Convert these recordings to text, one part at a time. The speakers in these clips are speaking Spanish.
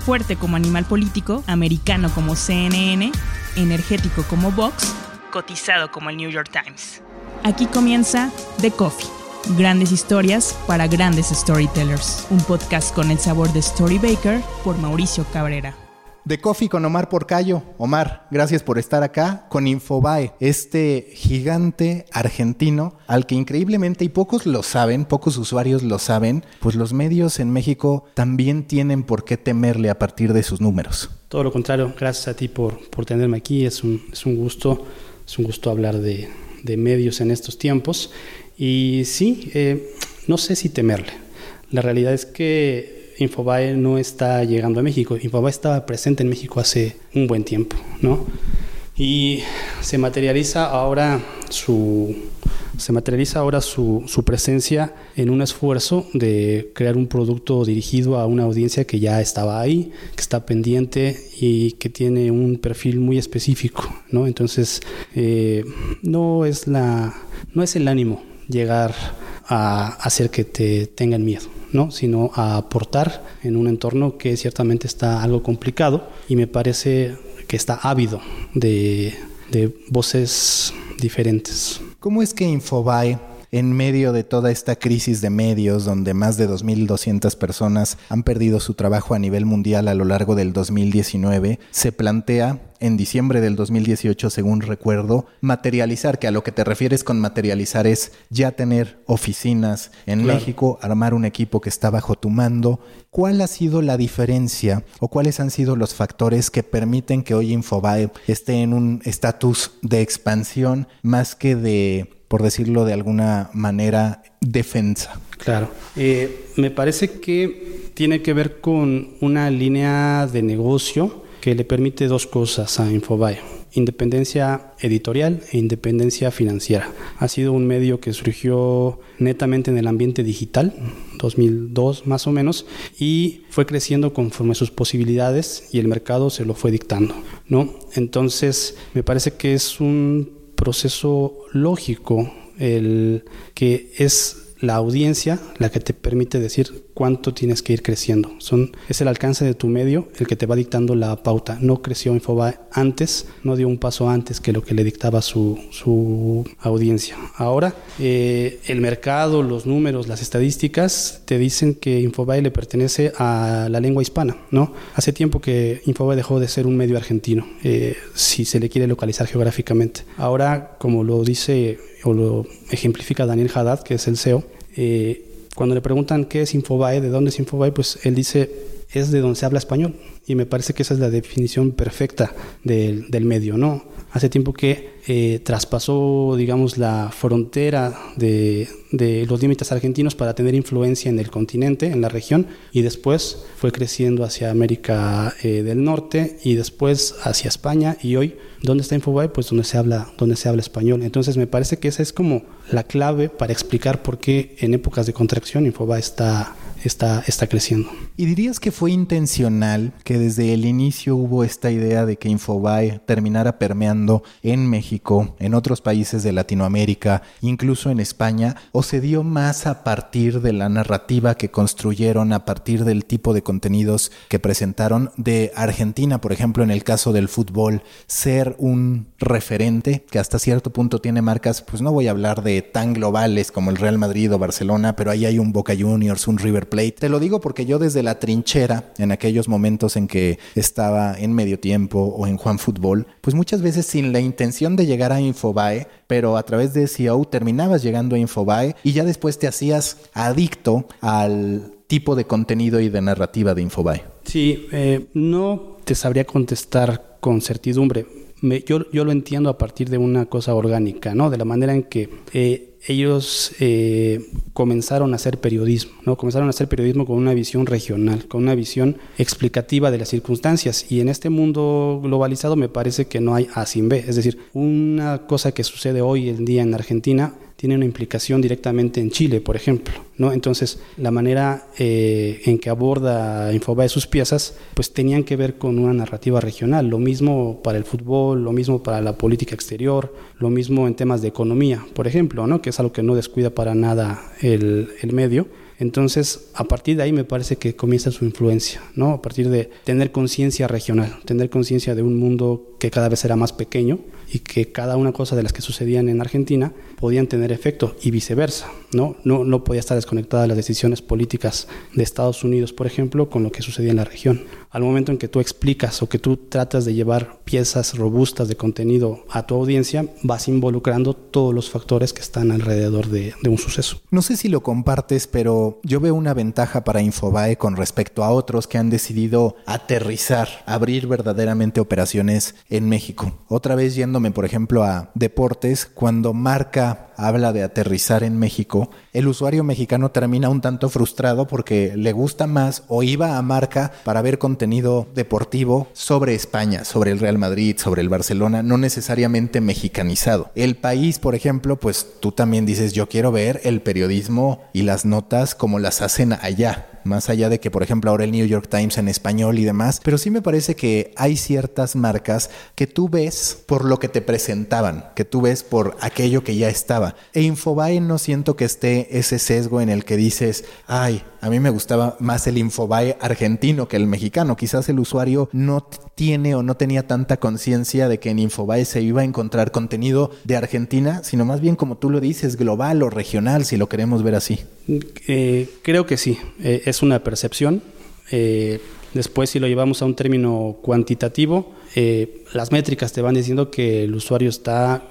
fuerte como animal político, americano como CNN, energético como Vox, cotizado como el New York Times. Aquí comienza The Coffee. Grandes historias para grandes storytellers. Un podcast con el sabor de Story Baker por Mauricio Cabrera. De Coffee con Omar Porcayo. Omar, gracias por estar acá con Infobae, este gigante argentino al que increíblemente, y pocos lo saben, pocos usuarios lo saben, pues los medios en México también tienen por qué temerle a partir de sus números. Todo lo contrario, gracias a ti por, por tenerme aquí, es un, es un gusto, es un gusto hablar de, de medios en estos tiempos. Y sí, eh, no sé si temerle. La realidad es que Infobae no está llegando a México. Infobae estaba presente en México hace un buen tiempo, ¿no? Y se materializa ahora su, se materializa ahora su, su, presencia en un esfuerzo de crear un producto dirigido a una audiencia que ya estaba ahí, que está pendiente y que tiene un perfil muy específico, ¿no? Entonces, eh, no, es la, no es el ánimo llegar a hacer que te tengan miedo. ¿no? sino a aportar en un entorno que ciertamente está algo complicado y me parece que está ávido de, de voces diferentes. ¿Cómo es que Infobae en medio de toda esta crisis de medios donde más de 2.200 personas han perdido su trabajo a nivel mundial a lo largo del 2019, se plantea en diciembre del 2018, según recuerdo, materializar, que a lo que te refieres con materializar es ya tener oficinas en claro. México, armar un equipo que está bajo tu mando. ¿Cuál ha sido la diferencia o cuáles han sido los factores que permiten que hoy Infobae esté en un estatus de expansión más que de por decirlo de alguna manera, defensa. Claro. Eh, me parece que tiene que ver con una línea de negocio que le permite dos cosas a Infobae. Independencia editorial e independencia financiera. Ha sido un medio que surgió netamente en el ambiente digital, 2002 más o menos, y fue creciendo conforme sus posibilidades y el mercado se lo fue dictando, ¿no? Entonces, me parece que es un proceso lógico el que es la audiencia la que te permite decir cuánto tienes que ir creciendo. Son, es el alcance de tu medio el que te va dictando la pauta. No creció Infobae antes, no dio un paso antes que lo que le dictaba su, su audiencia. Ahora, eh, el mercado, los números, las estadísticas te dicen que Infobae le pertenece a la lengua hispana. ¿no? Hace tiempo que Infobae dejó de ser un medio argentino, eh, si se le quiere localizar geográficamente. Ahora, como lo dice o lo ejemplifica Daniel Haddad, que es el CEO, eh, cuando le preguntan qué es Infobae, de dónde es Infobae, pues él dice es de donde se habla español. Y me parece que esa es la definición perfecta del, del medio, ¿no? Hace tiempo que eh, traspasó, digamos, la frontera de, de, los límites argentinos para tener influencia en el continente, en la región, y después fue creciendo hacia América eh, del Norte y después hacia España. Y hoy, ¿dónde está Infobae? Pues donde se habla, donde se habla español. Entonces, me parece que esa es como la clave para explicar por qué en épocas de contracción Infobae está Está, está, creciendo. ¿Y dirías que fue intencional que desde el inicio hubo esta idea de que Infobae terminara permeando en México, en otros países de Latinoamérica, incluso en España, o se dio más a partir de la narrativa que construyeron, a partir del tipo de contenidos que presentaron de Argentina, por ejemplo, en el caso del fútbol, ser un referente que hasta cierto punto tiene marcas, pues no voy a hablar de tan globales como el Real Madrid o Barcelona, pero ahí hay un Boca Juniors, un River Te lo digo porque yo desde la trinchera, en aquellos momentos en que estaba en medio tiempo o en Juan Fútbol, pues muchas veces sin la intención de llegar a Infobae, pero a través de SEO terminabas llegando a Infobae y ya después te hacías adicto al tipo de contenido y de narrativa de Infobae. Sí, eh, no te sabría contestar con certidumbre. Me, yo, yo, lo entiendo a partir de una cosa orgánica, ¿no? De la manera en que eh, ellos eh, comenzaron a hacer periodismo, ¿no? Comenzaron a hacer periodismo con una visión regional, con una visión explicativa de las circunstancias. Y en este mundo globalizado me parece que no hay A sin B. Es decir, una cosa que sucede hoy en día en Argentina tiene una implicación directamente en Chile, por ejemplo. ¿no? Entonces, la manera eh, en que aborda Infobae sus piezas, pues tenían que ver con una narrativa regional. Lo mismo para el fútbol, lo mismo para la política exterior, lo mismo en temas de economía, por ejemplo, ¿no? que es algo que no descuida para nada el, el medio. Entonces, a partir de ahí me parece que comienza su influencia, ¿no? A partir de tener conciencia regional, tener conciencia de un mundo que cada vez era más pequeño y que cada una cosa de las que sucedían en Argentina podían tener efecto y viceversa, ¿no? No, no podía estar desconectada las decisiones políticas de Estados Unidos, por ejemplo, con lo que sucedía en la región. Al momento en que tú explicas o que tú tratas de llevar piezas robustas de contenido a tu audiencia, vas involucrando todos los factores que están alrededor de, de un suceso. No sé si lo compartes, pero yo veo una ventaja para Infobae con respecto a otros que han decidido aterrizar, abrir verdaderamente operaciones en México. Otra vez por ejemplo, a deportes, cuando Marca habla de aterrizar en México, el usuario mexicano termina un tanto frustrado porque le gusta más o iba a Marca para ver contenido deportivo sobre España, sobre el Real Madrid, sobre el Barcelona, no necesariamente mexicanizado. El país, por ejemplo, pues tú también dices, yo quiero ver el periodismo y las notas como las hacen allá más allá de que, por ejemplo, ahora el New York Times en español y demás, pero sí me parece que hay ciertas marcas que tú ves por lo que te presentaban, que tú ves por aquello que ya estaba. E Infobae no siento que esté ese sesgo en el que dices, ay, a mí me gustaba más el Infobae argentino que el mexicano. Quizás el usuario no tiene o no tenía tanta conciencia de que en Infobae se iba a encontrar contenido de Argentina, sino más bien como tú lo dices, global o regional, si lo queremos ver así. Eh, creo que sí, eh, es una percepción. Eh, después, si lo llevamos a un término cuantitativo, las métricas te van diciendo que el usuario está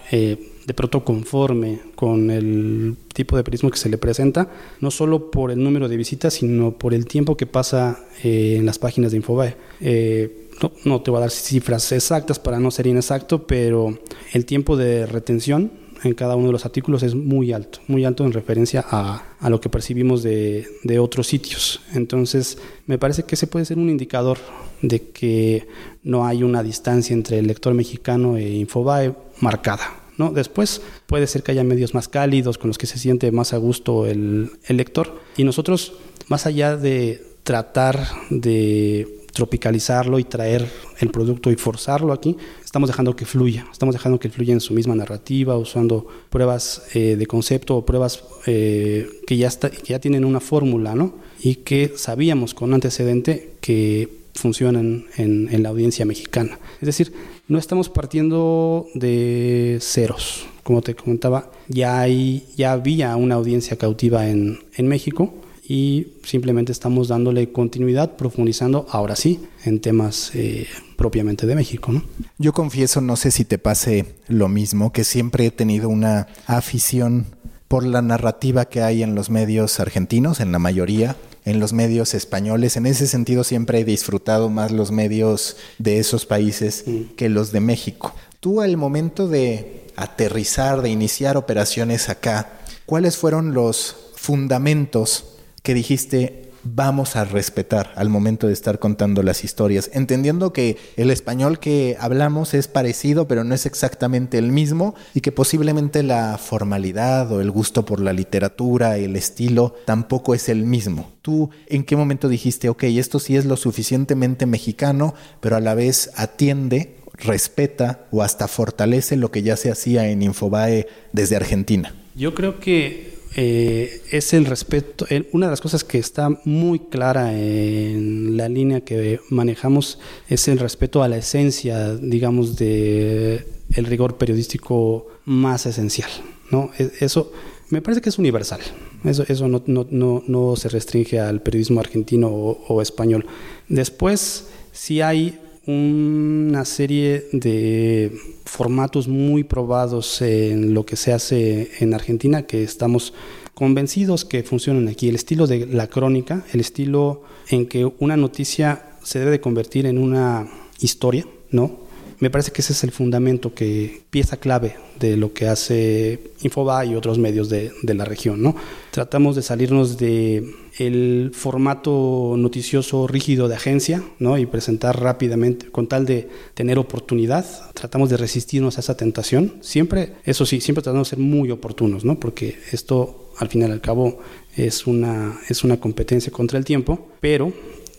de pronto conforme con el tipo de periodismo que se le presenta, no solo por el número de visitas, sino por el tiempo que pasa eh, en las páginas de Infobae. Eh, no, no, te voy a dar cifras exactas para no ser inexacto, pero el tiempo de retención en cada uno de los artículos es muy alto, muy alto en referencia a, a lo que percibimos de, de, otros sitios. Entonces, me parece que ese puede ser un indicador de que no hay una distancia entre el lector mexicano e Infobae marcada. ¿no? Después puede ser que haya medios más cálidos con los que se siente más a gusto el, el lector. Y nosotros, más allá de tratar de tropicalizarlo y traer el producto y forzarlo aquí, estamos dejando que fluya, estamos dejando que fluya en su misma narrativa, usando pruebas eh, de concepto o pruebas eh, que, ya está, que ya tienen una fórmula, ¿no? Y que sabíamos con antecedente que funcionan en, en la audiencia mexicana. Es decir, no estamos partiendo de ceros. Como te comentaba, ya, hay, ya había una audiencia cautiva en, en México y simplemente estamos dándole continuidad, profundizando ahora sí en temas eh, propiamente de México. ¿no? Yo confieso, no sé si te pase lo mismo, que siempre he tenido una afición por la narrativa que hay en los medios argentinos, en la mayoría, en los medios españoles. En ese sentido siempre he disfrutado más los medios de esos países mm. que los de México. Tú al momento de aterrizar, de iniciar operaciones acá, ¿cuáles fueron los fundamentos que dijiste vamos a respetar al momento de estar contando las historias, entendiendo que el español que hablamos es parecido, pero no es exactamente el mismo y que posiblemente la formalidad o el gusto por la literatura, el estilo, tampoco es el mismo. ¿Tú en qué momento dijiste, ok, esto sí es lo suficientemente mexicano, pero a la vez atiende respeta o hasta fortalece lo que ya se hacía en Infobae desde Argentina? Yo creo que eh, es el respeto. una de las cosas que está muy clara en la línea que manejamos es el respeto a la esencia, digamos, de el rigor periodístico más esencial. ¿no? E, eso me parece que es universal. Eso, eso no, no, no, no se restringe al periodismo argentino o, o español. Después, si hay una serie de formatos muy probados en lo que se hace en Argentina que estamos convencidos que funcionan aquí. El estilo de la crónica, el estilo en que una noticia se debe de convertir en una historia, ¿no? Me parece que ese es el fundamento, que pieza clave de lo que hace Infobae y otros medios de, de la región, ¿no? Tratamos de salirnos de el formato noticioso rígido de agencia ¿no? y presentar rápidamente con tal de tener oportunidad. Tratamos de resistirnos a esa tentación. Siempre, eso sí, siempre tratamos de ser muy oportunos, ¿no? porque esto al final y al cabo es una, es una competencia contra el tiempo, pero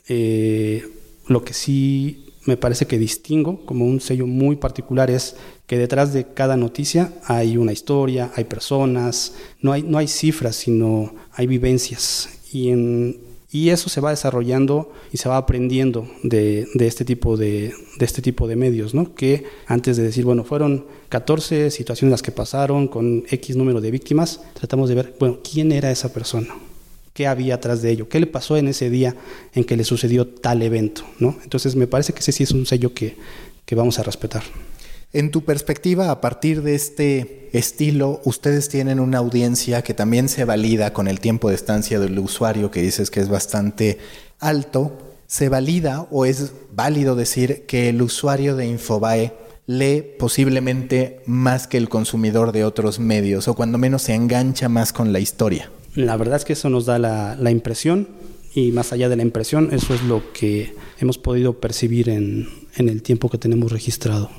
eh, lo que sí me parece que distingo como un sello muy particular es que detrás de cada noticia hay una historia, hay personas, no hay, no hay cifras, sino hay vivencias. Y, y eso se va desarrollando y se va aprendiendo de, de, este, tipo de, de este tipo de medios, ¿no? que antes de decir, bueno, fueron 14 situaciones las que pasaron con X número de víctimas, tratamos de ver, bueno, ¿quién era esa persona? qué había atrás de ello, qué le pasó en ese día en que le sucedió tal evento, ¿no? Entonces me parece que ese sí es un sello que, que vamos a respetar. En tu perspectiva, a partir de este estilo, ustedes tienen una audiencia que también se valida con el tiempo de estancia del usuario, que dices que es bastante alto. ¿Se valida o es válido decir que el usuario de Infobae lee posiblemente más que el consumidor de otros medios o cuando menos se engancha más con la historia? La verdad es que eso nos da la, impresión y más allá de la impresión, eso es lo que hemos podido percibir en el tiempo que tenemos registrado.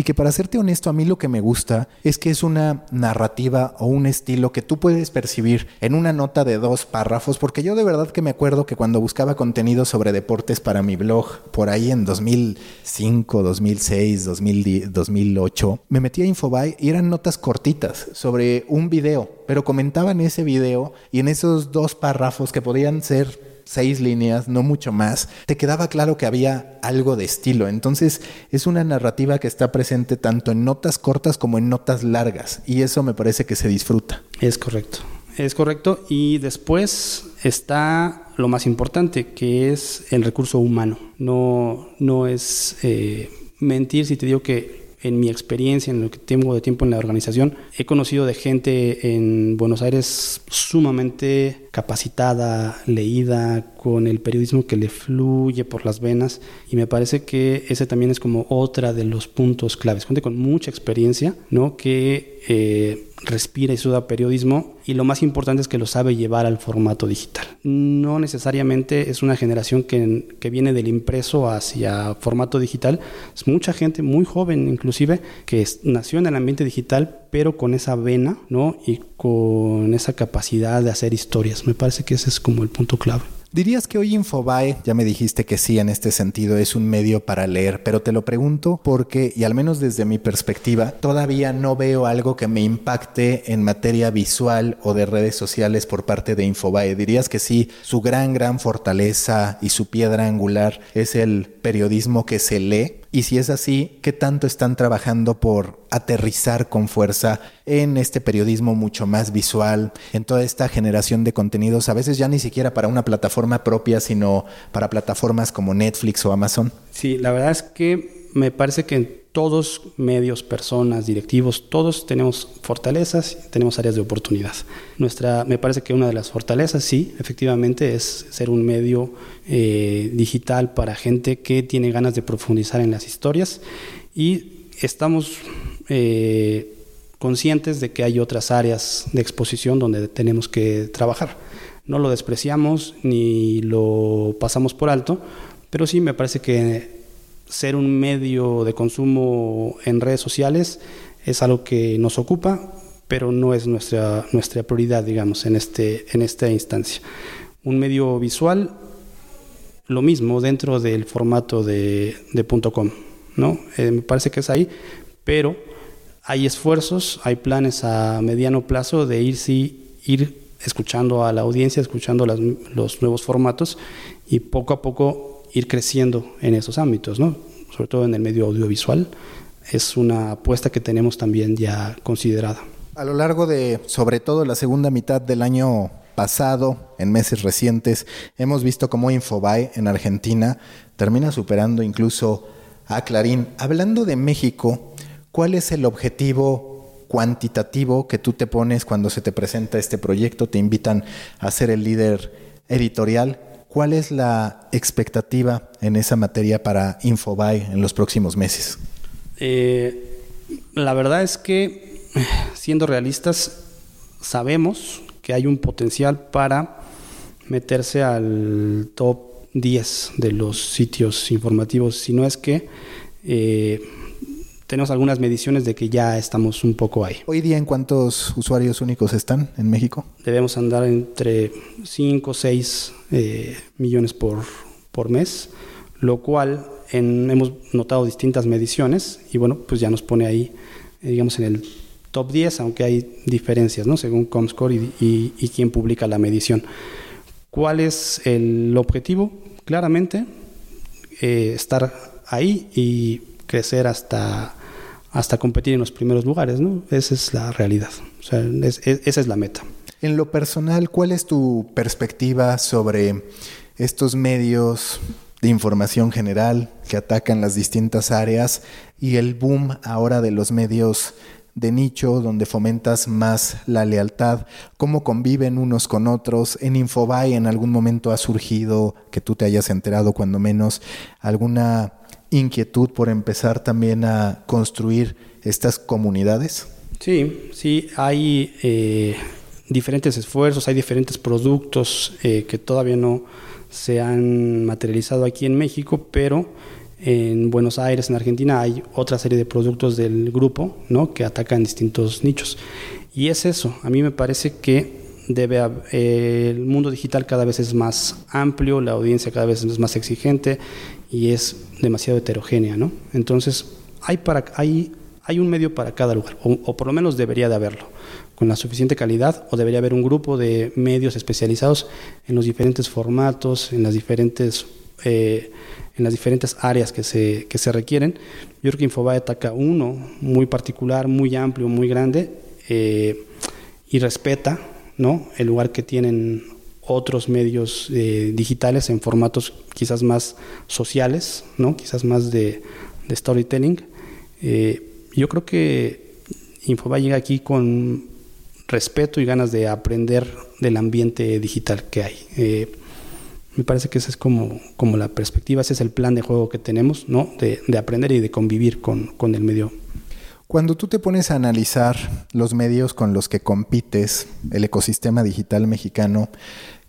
Y que para serte honesto, a mí lo que me gusta es que es una narrativa o un estilo que tú puedes percibir en una nota de dos párrafos, porque yo de verdad que me acuerdo que cuando buscaba contenido sobre deportes para mi blog, por ahí en 2005, 2006, 2010, 2008, me metí a Infobae y eran notas cortitas sobre un video, pero comentaban ese video y en esos dos párrafos que podían ser seis líneas, no mucho más, te quedaba claro que había algo de estilo. Entonces es una narrativa que está presente tanto en notas cortas como en notas largas y eso me parece que se disfruta. Es correcto, es correcto y después está lo más importante que es el recurso humano. No, no es eh, mentir si te digo que en mi experiencia, en lo que tengo de tiempo en la organización, he conocido de gente en Buenos Aires sumamente capacitada, leída, con el periodismo que le fluye por las venas y me parece que ese también es como otra de los puntos claves. Gente con mucha experiencia, ¿no? Que eh, respira y suda periodismo y lo más importante es que lo sabe llevar al formato digital. No necesariamente es una generación que, que viene del impreso hacia formato digital, es mucha gente muy joven inclusive que es, nació en el ambiente digital pero con esa vena, ¿no? Y con esa capacidad de hacer historias. Me parece que ese es como el punto clave. ¿Dirías que hoy Infobae, ya me dijiste que sí en este sentido, es un medio para leer, pero te lo pregunto porque, y al menos desde mi perspectiva, todavía no veo algo que me impacte en materia visual o de redes sociales por parte de Infobae. ¿Dirías que sí, su gran, gran fortaleza y su piedra angular es el periodismo que se lee? Y si es así, ¿qué tanto están trabajando por aterrizar con fuerza en este periodismo mucho más visual, en toda esta generación de contenidos, a veces ya ni siquiera para una plataforma propia, sino para plataformas como Netflix o Amazon? Sí, la verdad es que me parece que todos, medios, personas, directivos, todos tenemos fortalezas, tenemos áreas de oportunidad. Nuestra, me parece que una de las fortalezas, sí, efectivamente, es ser un medio eh, digital para gente que tiene ganas de profundizar en las historias y estamos eh, conscientes de que hay otras áreas de exposición donde tenemos que trabajar. No lo despreciamos ni lo pasamos por alto, pero sí me parece que ser un medio de consumo en redes sociales es algo que nos ocupa, pero no es nuestra, nuestra prioridad, digamos, en, este, en esta instancia. Un medio visual, lo mismo dentro del formato de, de .com, ¿no? Eh, me parece que es ahí, pero hay esfuerzos, hay planes a mediano plazo de ir, sí, ir escuchando a la audiencia, escuchando las, los nuevos formatos y poco a poco ir creciendo en esos ámbitos, ¿no? sobre todo en el medio audiovisual. Es una apuesta que tenemos también ya considerada. A lo largo de, sobre todo la segunda mitad del año pasado, en meses recientes, hemos visto cómo Infobae en Argentina termina superando incluso a Clarín. Hablando de México, ¿cuál es el objetivo cuantitativo que tú te pones cuando se te presenta este proyecto? Te invitan a ser el líder editorial. ¿Cuál es la expectativa en esa materia para Infobae en los próximos meses? Eh, la verdad es que, siendo realistas, sabemos que hay un potencial para meterse al top 10 de los sitios informativos, si no es que eh, tenemos algunas mediciones de que ya estamos un poco ahí. Hoy día, ¿en cuántos usuarios únicos están en México? Debemos andar entre 5 o 6 eh, millones por, por mes, lo cual hemos notado distintas mediciones y bueno, pues ya nos pone ahí, eh, digamos, en el top 10, aunque hay diferencias, ¿no? Según Comscore y, y, quién publica la medición. ¿Cuál es el objetivo? Claramente, eh, estar ahí y crecer hasta, hasta competir en los primeros lugares, ¿no? Esa es la realidad, o sea, esa es la meta. En lo personal, ¿cuál es tu perspectiva sobre estos medios de información general que atacan las distintas áreas y el boom ahora de los medios de nicho donde fomentas más la lealtad, cómo conviven unos con otros. En Infobae en algún momento ha surgido, que tú te hayas enterado cuando menos, alguna inquietud por empezar también a construir estas comunidades. Sí, sí, hay eh, diferentes esfuerzos, hay diferentes productos eh, que todavía no se han materializado aquí en México, pero en Buenos Aires, en Argentina, hay otra serie de productos del grupo ¿no? que atacan distintos nichos. Y es eso, a mí me parece que debe el mundo digital cada vez es más amplio, la audiencia cada vez es más exigente y es demasiado heterogénea. ¿no? Entonces, hay, para, hay, hay un medio para cada lugar, o por lo menos debería de haberlo con la suficiente calidad o debería haber un grupo de medios especializados en los diferentes formatos, en las diferentes, eh, en las diferentes áreas que se, que se requieren. Yo creo que Infobae ataca uno muy particular, muy amplio, muy grande eh, y respeta ¿no? el lugar que tienen otros medios eh, digitales en formatos quizás más sociales, ¿no? quizás más de, de storytelling. yo creo que Infobae llega aquí con respeto y ganas de aprender del ambiente digital que hay. Eh, me parece que esa es como, como la perspectiva, ese es el plan de juego que tenemos, ¿no? De, aprender y de convivir con, con, el medio. Cuando tú te pones a analizar los medios con los que compites, el ecosistema digital mexicano,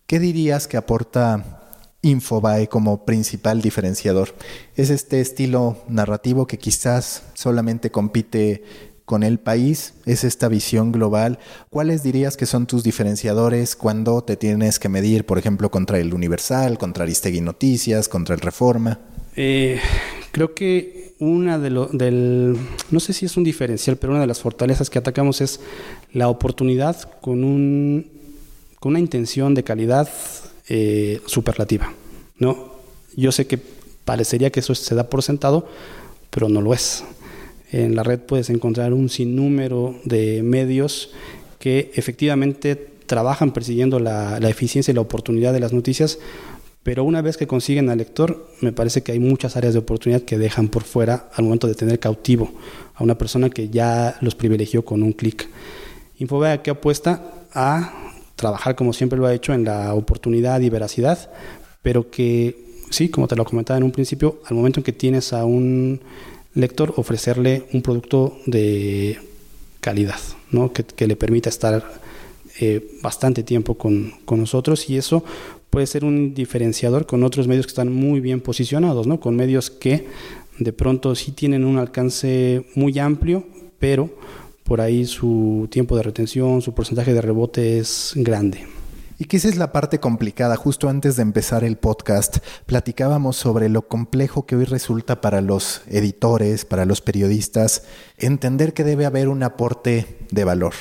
¿qué dirías que aporta Infobae como principal diferenciador? ¿Es este estilo narrativo que quizás solamente compite con el país, es esta visión global. ¿Cuáles dirías que son tus diferenciadores cuando te tienes que medir, por ejemplo, contra el Universal, contra Aristegui Noticias, contra el Reforma? Eh, creo que una de lo, del, no sé si es un diferencial, pero una de las fortalezas que atacamos es la oportunidad con, un, con una intención de calidad eh, superlativa. ¿no? Yo sé que parecería que eso se da por sentado, pero no lo es. En la red puedes encontrar un sinnúmero de medios que efectivamente trabajan persiguiendo la, eficiencia y la oportunidad de las noticias, pero una vez que consiguen al lector, me parece que hay muchas áreas de oportunidad que dejan por fuera al momento de tener cautivo a una persona que ya los privilegió con un clic. Infobea que apuesta a trabajar como siempre lo ha hecho en la oportunidad y veracidad, pero que sí, como te lo comentaba en un principio, al momento en que tienes a un lector ofrecerle un producto de calidad, ¿no? que, le permita estar eh, bastante tiempo con, nosotros y eso puede ser un diferenciador con otros medios que están muy bien posicionados, ¿no? con medios que de pronto sí tienen un alcance muy amplio, pero por ahí su tiempo de retención, su porcentaje de rebote es grande. Y que esa es la parte complicada. Justo antes de empezar el podcast, platicábamos sobre lo complejo que hoy resulta para los editores, para los periodistas, entender que debe haber un aporte de valor.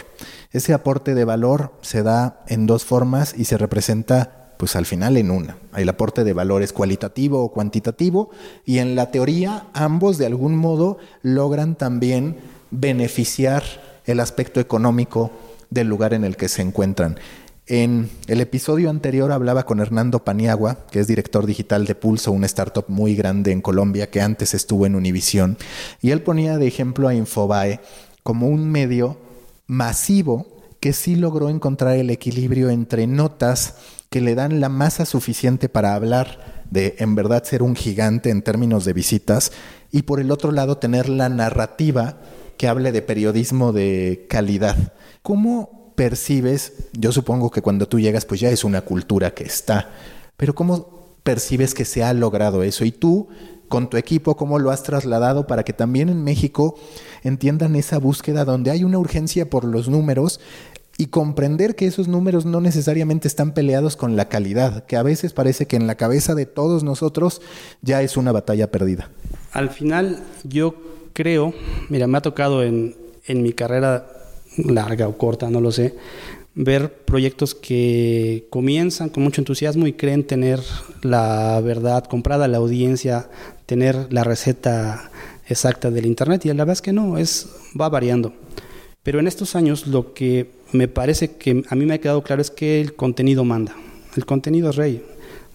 Ese aporte de valor se da en dos formas y se representa pues al final en una. El aporte de valor es cualitativo o cuantitativo y en la teoría ambos de algún modo logran también beneficiar el aspecto económico del lugar en el que se encuentran. En el episodio anterior hablaba con Hernando Paniagua, que es director digital de Pulso, una startup muy grande en Colombia que antes estuvo en Univision, y él ponía de ejemplo a Infobae como un medio masivo que sí logró encontrar el equilibrio entre notas que le dan la masa suficiente para hablar de en verdad ser un gigante en términos de visitas y por el otro lado tener la narrativa que hable de periodismo de calidad. ¿Cómo percibes, yo supongo que cuando tú llegas pues ya es una cultura que está, pero ¿cómo percibes que se ha logrado eso? Y tú, con tu equipo, ¿cómo lo has trasladado para que también en México entiendan esa búsqueda donde hay una urgencia por los números y comprender que esos números no necesariamente están peleados con la calidad, que a veces parece que en la cabeza de todos nosotros ya es una batalla perdida? Al final yo creo, mira, me ha tocado en, en mi carrera larga o corta, no lo sé, ver proyectos que comienzan con mucho entusiasmo y creen tener la verdad comprada, la audiencia, tener la receta exacta del Internet y la verdad es que no, es, va variando. Pero en estos años lo que me parece que a mí me ha quedado claro es que el contenido manda, el contenido es rey.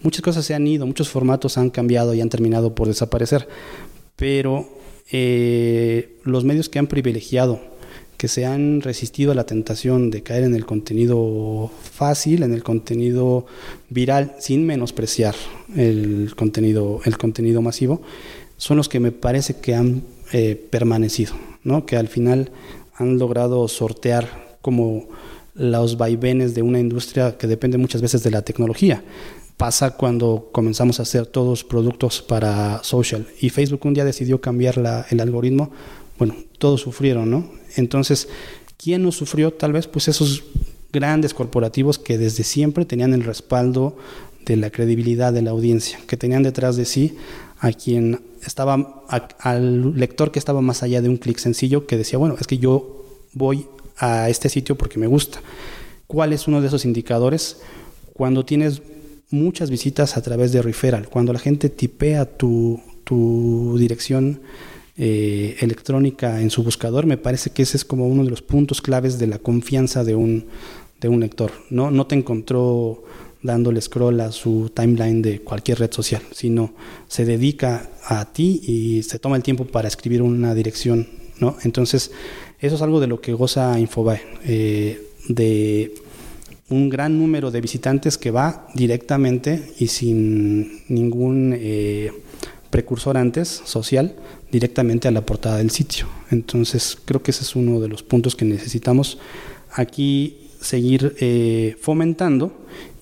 Muchas cosas se han ido, muchos formatos han cambiado y han terminado por desaparecer, pero eh, los medios que han privilegiado que se han resistido a la tentación de caer en el contenido fácil, en el contenido viral, sin menospreciar el contenido, el contenido masivo, son los que me parece que han eh, permanecido, ¿no? que al final han logrado sortear como los vaivenes de una industria que depende muchas veces de la tecnología. Pasa cuando comenzamos a hacer todos productos para social y Facebook un día decidió cambiar el algoritmo bueno, todos sufrieron, ¿no? Entonces, ¿quién no sufrió? Tal vez pues esos grandes corporativos que desde siempre tenían el respaldo de la credibilidad de la audiencia, que tenían detrás de sí a quien estaba, al lector que estaba más allá de un clic sencillo, que decía, bueno, es que yo voy a este sitio porque me gusta. ¿Cuál es uno de esos indicadores? Cuando tienes muchas visitas a través de referral, cuando la gente tipea tu, tu dirección eh, electrónica en su buscador, me parece que ese es como uno de los puntos claves de la confianza de un, de un lector. ¿no? no te encontró dándole scroll a su timeline de cualquier red social, sino se dedica a ti y se toma el tiempo para escribir una dirección. ¿no? Entonces, eso es algo de lo que goza Infobae, eh, de un gran número de visitantes que va directamente y sin ningún eh, precursor antes social directamente a la portada del sitio. Entonces creo que ese es uno de los puntos que necesitamos aquí seguir eh, fomentando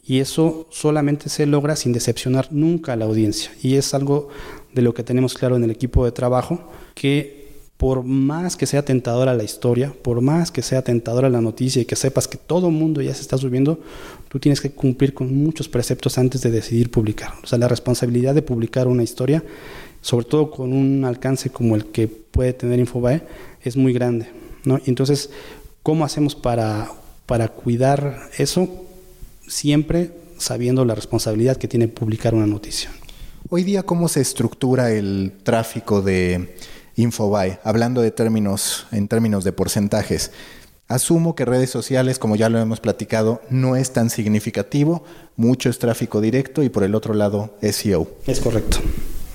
y eso solamente se logra sin decepcionar nunca a la audiencia. Y es algo de lo que tenemos claro en el equipo de trabajo, que por más que sea tentadora la historia, por más que sea tentadora la noticia y que sepas que todo el mundo ya se está subiendo, tú tienes que cumplir con muchos preceptos antes de decidir publicar. O sea, la responsabilidad de publicar una historia, sobre todo con un alcance como el que puede tener Infobae, es muy grande. ¿no? Entonces, ¿cómo hacemos para, para cuidar eso? Siempre sabiendo la responsabilidad que tiene publicar una noticia. Hoy día, ¿cómo se estructura el tráfico de Infobae, hablando de términos, en términos de porcentajes. Asumo que redes sociales, como ya lo hemos platicado, no es tan significativo, mucho es tráfico directo y por el otro lado SEO. Es correcto.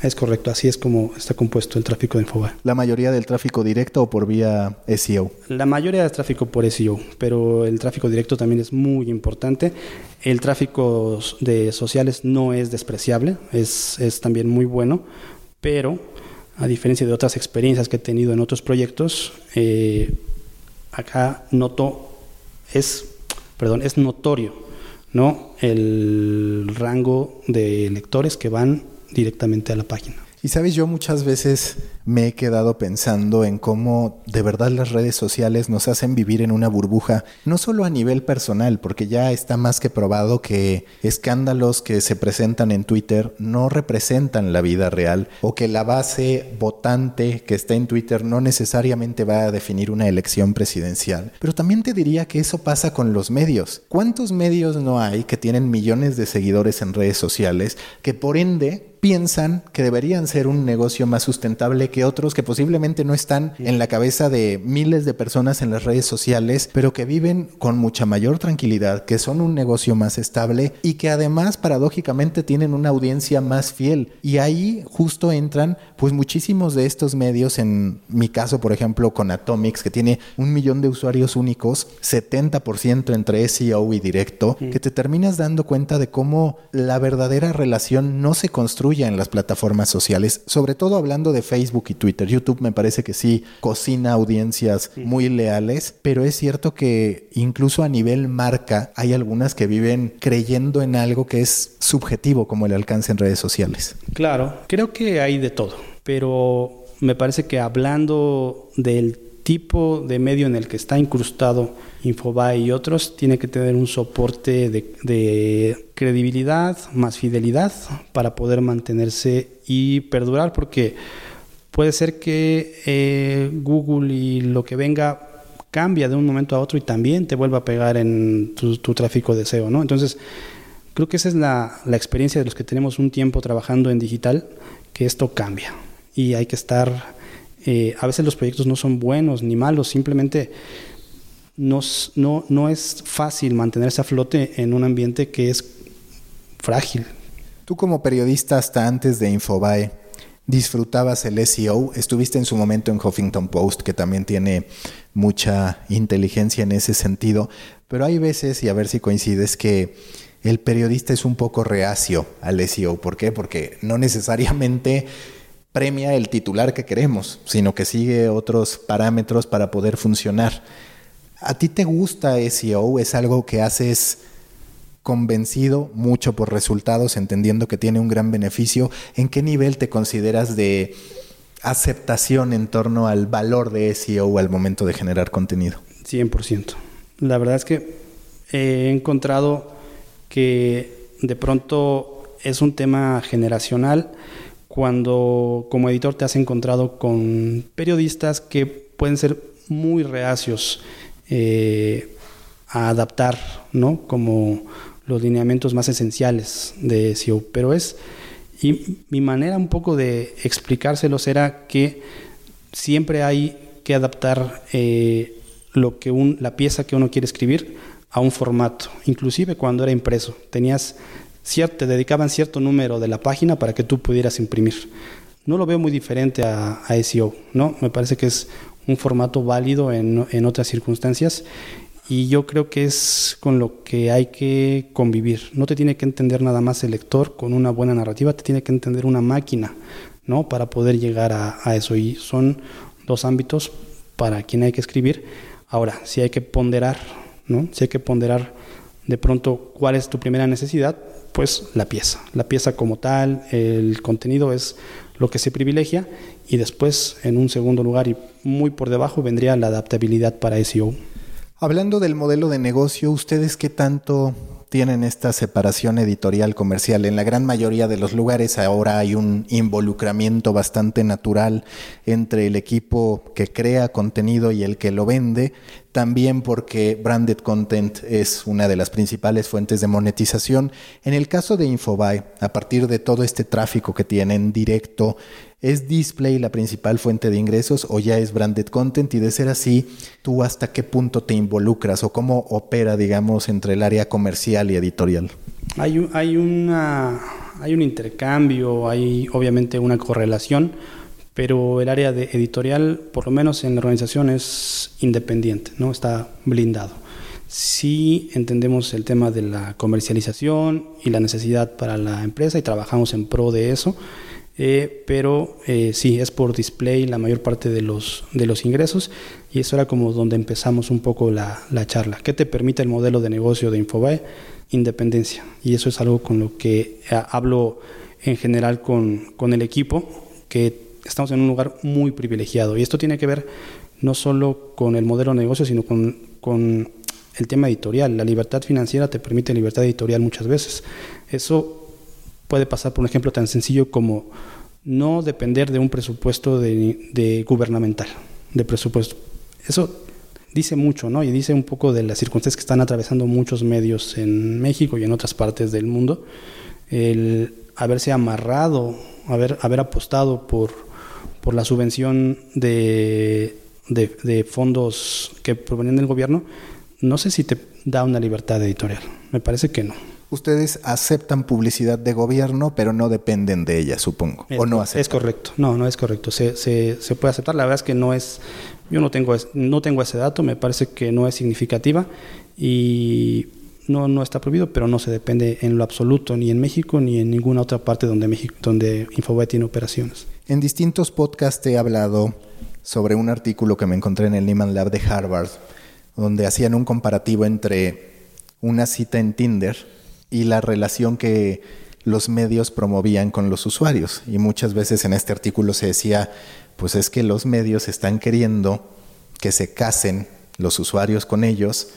Es correcto, así es como está compuesto el tráfico de Infobae. ¿La mayoría del tráfico directo o por vía SEO? La mayoría es tráfico por SEO, pero el tráfico directo también es muy importante. El tráfico de sociales no es despreciable, es, es también muy bueno, pero a diferencia de otras experiencias que he tenido en otros proyectos, eh, acá noto, es, perdón, es notorio ¿no? el rango de lectores que van directamente a la página. Y sabes, yo muchas veces me he quedado pensando en cómo de verdad las redes sociales nos hacen vivir en una burbuja, no solo a nivel personal, porque ya está más que probado que escándalos que se presentan en Twitter no representan la vida real o que la base votante que está en Twitter no necesariamente va a definir una elección presidencial. Pero también te diría que eso pasa con los medios. ¿Cuántos medios no hay que tienen millones de seguidores en redes sociales que por ende piensan que deberían ser un negocio más sustentable que otros que posiblemente no están en la cabeza de miles de personas en las redes sociales, pero que viven con mucha mayor tranquilidad, que son un negocio más estable y que además paradójicamente tienen una audiencia más fiel. Y ahí justo entran pues muchísimos de estos medios, en mi caso por ejemplo con Atomics, que tiene un millón de usuarios únicos, 70% entre SEO y directo, que te terminas dando cuenta de cómo la verdadera relación no se construye en las plataformas sociales, sobre todo hablando de Facebook y Twitter. YouTube me parece que sí cocina audiencias muy leales, pero es cierto que incluso a nivel marca hay algunas que viven creyendo en algo que es subjetivo como el alcance en redes sociales. Claro, creo que hay de todo, pero me parece que hablando del tipo de medio en el que está incrustado Infobae y otros, tiene que tener un soporte de, credibilidad más fidelidad para poder mantenerse y perdurar, porque puede ser que eh, Google y lo que venga cambia de un momento a otro y también te vuelva a pegar en tu, tráfico de SEO, ¿no? Entonces, creo que esa es la, experiencia de los que tenemos un tiempo trabajando en digital, que esto cambia y hay que estar, eh, a veces los proyectos no son buenos ni malos, simplemente no, no, no es fácil mantenerse a flote en un ambiente que es frágil. Tú como periodista hasta antes de Infobae, disfrutabas el SEO, estuviste en su momento en Huffington Post, que también tiene mucha inteligencia en ese sentido, pero hay veces, y a ver si coincides, que el periodista es un poco reacio al SEO. ¿Por qué? Porque no necesariamente premia el titular que queremos, sino que sigue otros parámetros para poder funcionar. ¿A ti te gusta SEO? ¿Es algo que haces convencido mucho por resultados, entendiendo que tiene un gran beneficio? ¿En qué nivel te consideras de aceptación en torno al valor de SEO al momento de generar contenido? 100%. La verdad es que he encontrado que de pronto es un tema generacional cuando como editor te has encontrado con periodistas que pueden ser muy reacios eh, a adaptar, ¿no? Como los lineamientos más esenciales de SEO, pero es y mi manera un poco de explicárselos era que siempre hay que adaptar eh, lo que la pieza que uno quiere escribir a un formato, inclusive cuando era impreso. Tenías cierto, te dedicaban cierto número de la página para que tú pudieras imprimir. No lo veo muy diferente a, a SEO, ¿no? Me parece que es un formato válido en, en otras circunstancias y yo creo que es con lo que hay que convivir. No te tiene que entender nada más el lector con una buena narrativa, te tiene que entender una máquina, ¿no? Para poder llegar a, a eso. Y son dos ámbitos para quien hay que escribir. Ahora, si hay que ponderar, ¿no? Si hay que ponderar de pronto cuál es tu primera necesidad, pues la pieza. La pieza como tal, el contenido es lo que se privilegia y después, en un segundo lugar y muy por debajo, vendría la adaptabilidad para SEO. Hablando del modelo de negocio, ¿ustedes qué tanto tienen esta separación editorial comercial? En la gran mayoría de los lugares ahora hay un involucramiento bastante natural entre el equipo que crea contenido y el que lo vende, también porque branded content es una de las principales fuentes de monetización. En el caso de Infobae, a partir de todo este tráfico que tienen directo, ¿Es display la principal fuente de ingresos o ya es branded content? Y de ser así, ¿tú hasta qué punto te involucras o cómo opera, digamos, entre el área comercial y editorial? Hay, hay, una, hay un intercambio, hay obviamente una correlación, pero el área de editorial, por lo menos en la organización, es independiente, ¿no? está blindado. Sí entendemos el tema de la comercialización y la necesidad para la empresa y trabajamos en pro de eso eh, pero eh, sí, es por display la mayor parte de los, de los ingresos y eso era como donde empezamos un poco la, la charla. ¿Qué te permite el modelo de negocio de Infobae? Independencia. Y eso es algo con lo que eh, hablo en general con, con el equipo, que estamos en un lugar muy privilegiado. Y esto tiene que ver no solo con el modelo de negocio, sino con, con el tema editorial. La libertad financiera te permite libertad editorial muchas veces. Eso puede pasar por un ejemplo tan sencillo como no depender de un presupuesto de, gubernamental, de presupuesto. Eso dice mucho, ¿no? Y dice un poco de las circunstancias que están atravesando muchos medios en México y en otras partes del mundo. El haberse amarrado, haber, haber apostado por, por la subvención de, de fondos que provenían del gobierno, no sé si te da una libertad editorial. Me parece que no. Ustedes aceptan publicidad de gobierno, pero no dependen de ella, supongo. ¿O no aceptan? Es correcto. No, no es correcto. Se, se, se, puede aceptar. La verdad es que no es. Yo no tengo, no tengo ese dato. Me parece que no es significativa y no, no está prohibido, pero no se depende en lo absoluto ni en México ni en ninguna otra parte donde, México, donde Infobae tiene operaciones. En distintos podcasts he hablado sobre un artículo que me encontré en el Lehman Lab de Harvard, donde hacían un comparativo entre una cita en Tinder y la relación que los medios promovían con los usuarios. Y muchas veces en este artículo se decía, pues es que los medios están queriendo que se casen los usuarios con ellos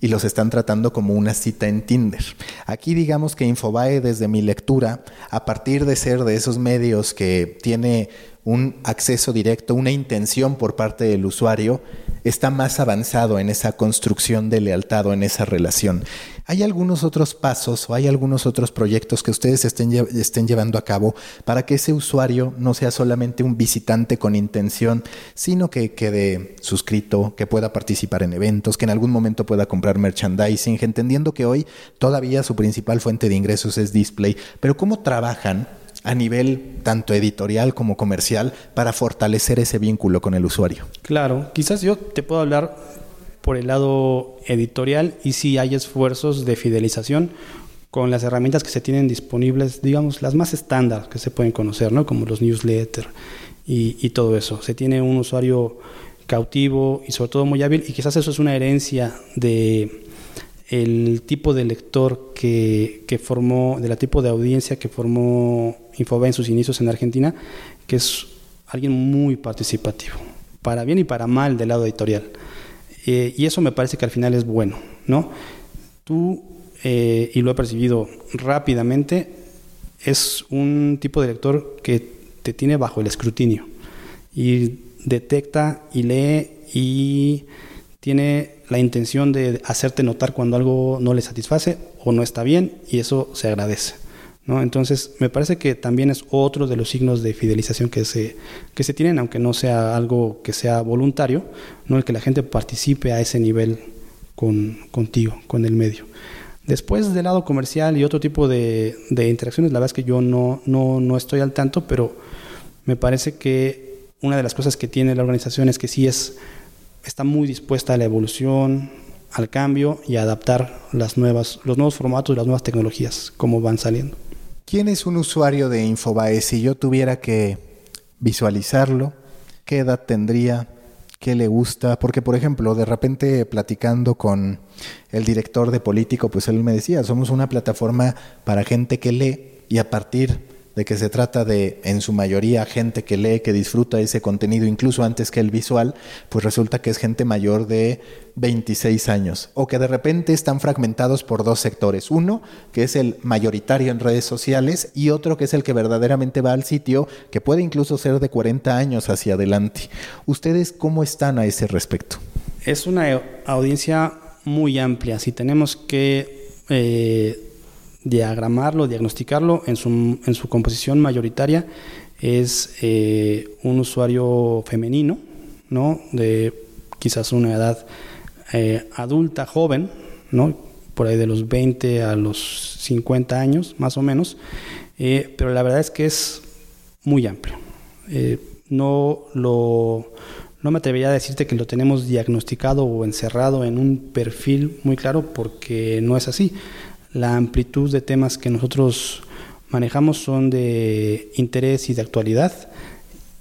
y los están tratando como una cita en Tinder. Aquí digamos que Infobae desde mi lectura, a partir de ser de esos medios que tiene un acceso directo, una intención por parte del usuario, está más avanzado en esa construcción de lealtad o en esa relación. ¿Hay algunos otros pasos o hay algunos otros proyectos que ustedes estén, estén llevando a cabo para que ese usuario no sea solamente un visitante con intención, sino que quede suscrito, que pueda participar en eventos, que en algún momento pueda comprar merchandising, entendiendo que hoy todavía su principal fuente de ingresos es display, pero cómo trabajan a nivel tanto editorial como comercial para fortalecer ese vínculo con el usuario? Claro, quizás yo te puedo hablar por el lado editorial y si hay esfuerzos de fidelización con las herramientas que se tienen disponibles, digamos, las más estándar que se pueden conocer, ¿no? como los newsletters y, todo eso. Se tiene un usuario cautivo y sobre todo muy hábil y quizás eso es una herencia de el tipo de lector que, que formó, de la tipo de audiencia que formó Infobae en sus inicios en Argentina, que es alguien muy participativo, para bien y para mal del lado editorial. Eh, y eso me parece que al final es bueno, ¿no? Tú, eh, y lo he percibido rápidamente, es un tipo de lector que te tiene bajo el escrutinio y detecta y lee y tiene la intención de hacerte notar cuando algo no le satisface o no está bien y eso se agradece. Entonces, me parece que también es otro de los signos de fidelización que se, que se tienen, aunque no sea algo que sea voluntario, ¿no? el que la gente participe a ese nivel con, contigo, con el medio. Después del lado comercial y otro tipo de, de interacciones, la verdad es que yo no, no, no estoy al tanto, pero me parece que una de las cosas que tiene la organización es que sí es está muy dispuesta a la evolución, al cambio y a adaptar las nuevas, los nuevos formatos y las nuevas tecnologías como van saliendo. ¿Quién es un usuario de Infobae? Si yo tuviera que visualizarlo, ¿qué edad tendría? ¿Qué le gusta? Porque, por ejemplo, de repente platicando con el director de Político, pues él me decía, somos una plataforma para gente que lee y a partir de que se trata de, en su mayoría, gente que lee, que disfruta ese contenido, incluso antes que el visual, pues resulta que es gente mayor de 26 años, o que de repente están fragmentados por dos sectores. Uno, que es el mayoritario en redes sociales, y otro que es el que verdaderamente va al sitio, que puede incluso ser de 40 años hacia adelante. ¿Ustedes cómo están a ese respecto? Es una audiencia muy amplia. Si tenemos que... Eh, diagramarlo, diagnosticarlo en su, en su composición mayoritaria es eh, un usuario femenino, ¿no? De quizás una edad eh, adulta, joven, ¿no? Por ahí de los 20 a los 50 años, más o menos. Eh, pero la verdad es que es muy amplio. no lo no me atrevería a decirte que lo tenemos diagnosticado o encerrado en un perfil muy claro porque no es así la amplitud de temas que nosotros manejamos son de interés y de actualidad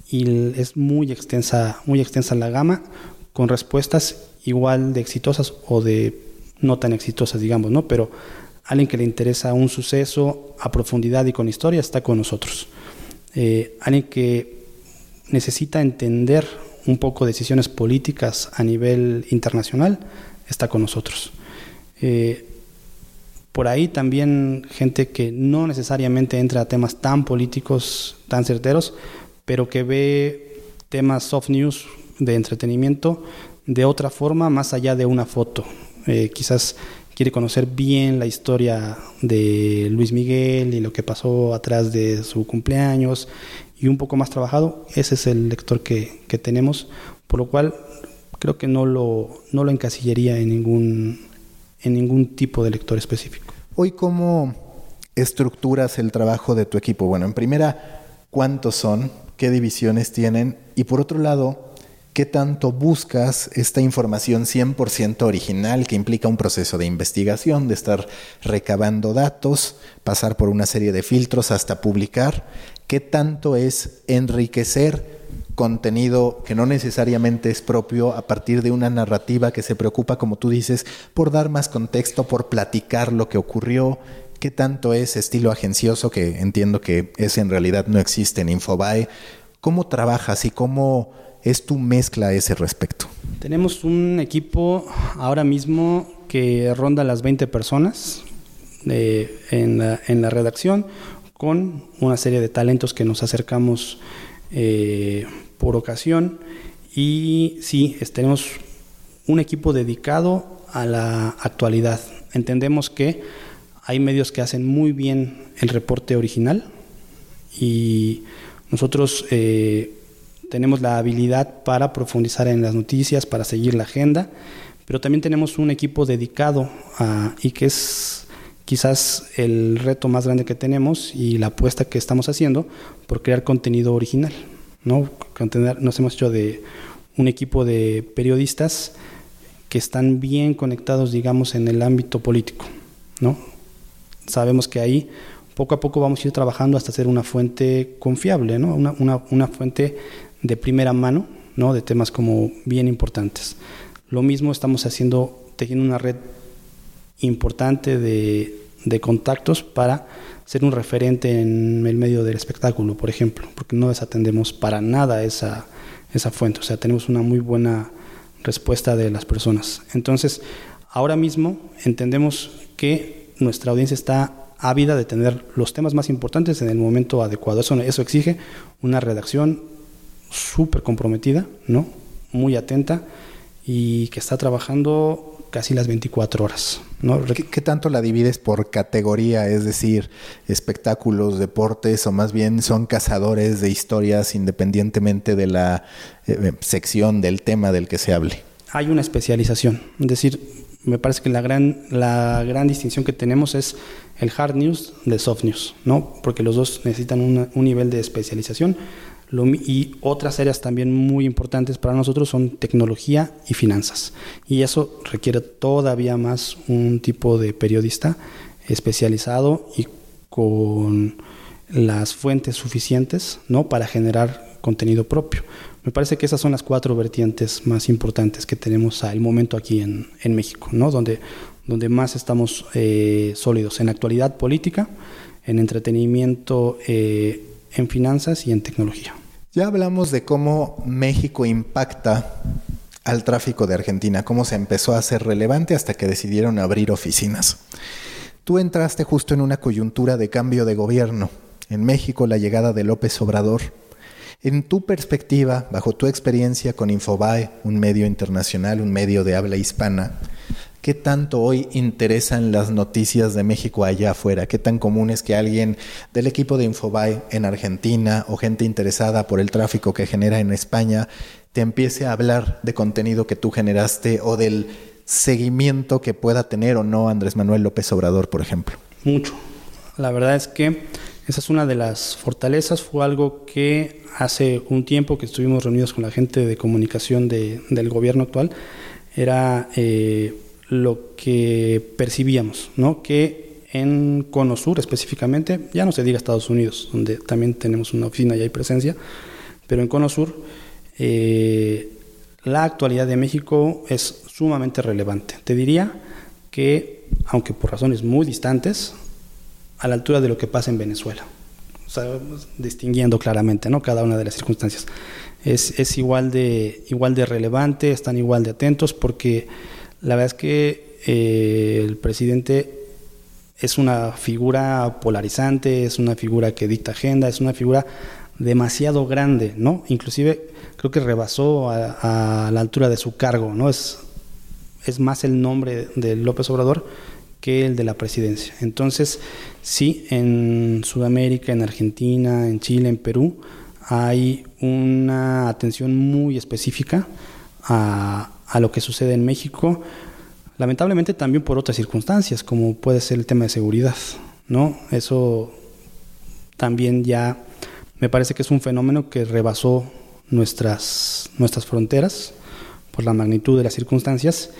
y es muy extensa, muy extensa la gama con respuestas igual de exitosas o de no tan exitosas, digamos, ¿no? Pero alguien que le interesa un suceso a profundidad y con historia está con nosotros. Eh, alguien que necesita entender un poco decisiones políticas a nivel internacional está con nosotros. Eh, por ahí también gente que no necesariamente entra a temas tan políticos, tan certeros, pero que ve temas soft news de entretenimiento de otra forma, más allá de una foto. Eh, quizás quiere conocer bien la historia de Luis Miguel y lo que pasó atrás de su cumpleaños y un poco más trabajado. Ese es el lector que, que tenemos, por lo cual creo que no lo, no lo encasillaría en ningún, en ningún tipo de lector específico. Hoy, ¿cómo estructuras el trabajo de tu equipo? Bueno, en primera, ¿cuántos son? ¿Qué divisiones tienen? Y por otro lado, ¿qué tanto buscas esta información 100% original que implica un proceso de investigación, de estar recabando datos, pasar por una serie de filtros hasta publicar? ¿Qué tanto es enriquecer contenido que no necesariamente es propio a partir de una narrativa que se preocupa, como tú dices, por dar más contexto, por platicar lo que ocurrió, qué tanto es estilo agencioso, que entiendo que ese en realidad no existe en Infobae, cómo trabajas y cómo es tu mezcla a ese respecto. Tenemos un equipo ahora mismo que ronda las 20 personas eh, en, la, en la redacción, con una serie de talentos que nos acercamos eh, por ocasión y sí, tenemos un equipo dedicado a la actualidad. Entendemos que hay medios que hacen muy bien el reporte original y nosotros eh, tenemos la habilidad para profundizar en las noticias, para seguir la agenda, pero también tenemos un equipo dedicado a, y que es quizás el reto más grande que tenemos y la apuesta que estamos haciendo por crear contenido original. ¿no? Nos hemos hecho de un equipo de periodistas que están bien conectados, digamos, en el ámbito político. ¿no? Sabemos que ahí poco a poco vamos a ir trabajando hasta ser una fuente confiable, ¿no? una, una, una fuente de primera mano ¿no? de temas como bien importantes. Lo mismo estamos haciendo, tejiendo una red importante de, de contactos para ser un referente en el medio del espectáculo, por ejemplo, porque no desatendemos para nada esa, esa fuente, o sea, tenemos una muy buena respuesta de las personas. Entonces, ahora mismo entendemos que nuestra audiencia está ávida de tener los temas más importantes en el momento adecuado. Eso, eso exige una redacción súper comprometida, ¿no? muy atenta y que está trabajando casi las 24 horas. ¿no? ¿Qué, tanto la divides por categoría? Es decir, espectáculos, deportes, o más bien son cazadores de historias independientemente de la eh, eh, sección del tema del que se hable. Hay una especialización. Es decir, me parece que la gran, la gran distinción que tenemos es el hard news del soft news, ¿no? porque los dos necesitan un nivel de especialización y otras áreas también muy importantes para nosotros son tecnología y finanzas. Y eso requiere todavía más un tipo de periodista especializado y con las fuentes suficientes ¿no? para generar contenido propio. Me parece que esas son las cuatro vertientes más importantes que tenemos al momento aquí en, México, ¿no? donde, donde más estamos eh, sólidos en actualidad política, en entretenimiento, eh, en finanzas y en tecnología. Ya hablamos de cómo México impacta al tráfico de Argentina, cómo se empezó a hacer relevante hasta que decidieron abrir oficinas. Tú entraste justo en una coyuntura de cambio de gobierno. En México la llegada de López Obrador. En tu perspectiva, bajo tu experiencia con Infobae, un medio internacional, un medio de habla hispana, ¿Qué tanto hoy interesan las noticias de México allá afuera? ¿Qué tan común es que alguien del equipo de Infobae en Argentina o gente interesada por el tráfico que genera en España te empiece a hablar de contenido que tú generaste o del seguimiento que pueda tener o no Andrés Manuel López Obrador, por ejemplo? Mucho. La verdad es que esa es una de las fortalezas. Fue algo que hace un tiempo que estuvimos reunidos con la gente de comunicación del gobierno actual. Era eh, lo que percibíamos, ¿no? que en Cono Sur específicamente, ya no se diga Estados Unidos, donde también tenemos una oficina y hay presencia, pero en Cono Sur eh, la actualidad de México es sumamente relevante. Te diría que, aunque por razones muy distantes, a la altura de lo que pasa en Venezuela, distinguiendo claramente ¿no? cada una de las circunstancias. Es, es igual, de, igual de relevante, están igual de atentos porque la verdad es que eh, el presidente es una figura polarizante, es una figura que dicta agenda, es una figura demasiado grande, ¿no? Inclusive creo que rebasó a, la altura de su cargo, ¿no? Es, es más el nombre de López Obrador que el de la presidencia. Entonces, sí, en Sudamérica, en Argentina, en Chile, en Perú, hay una atención muy específica a, a lo que sucede en México, lamentablemente también por otras circunstancias, como puede ser el tema de seguridad, ¿no? Eso también ya me parece que es un fenómeno que rebasó nuestras, nuestras fronteras por la magnitud de las circunstancias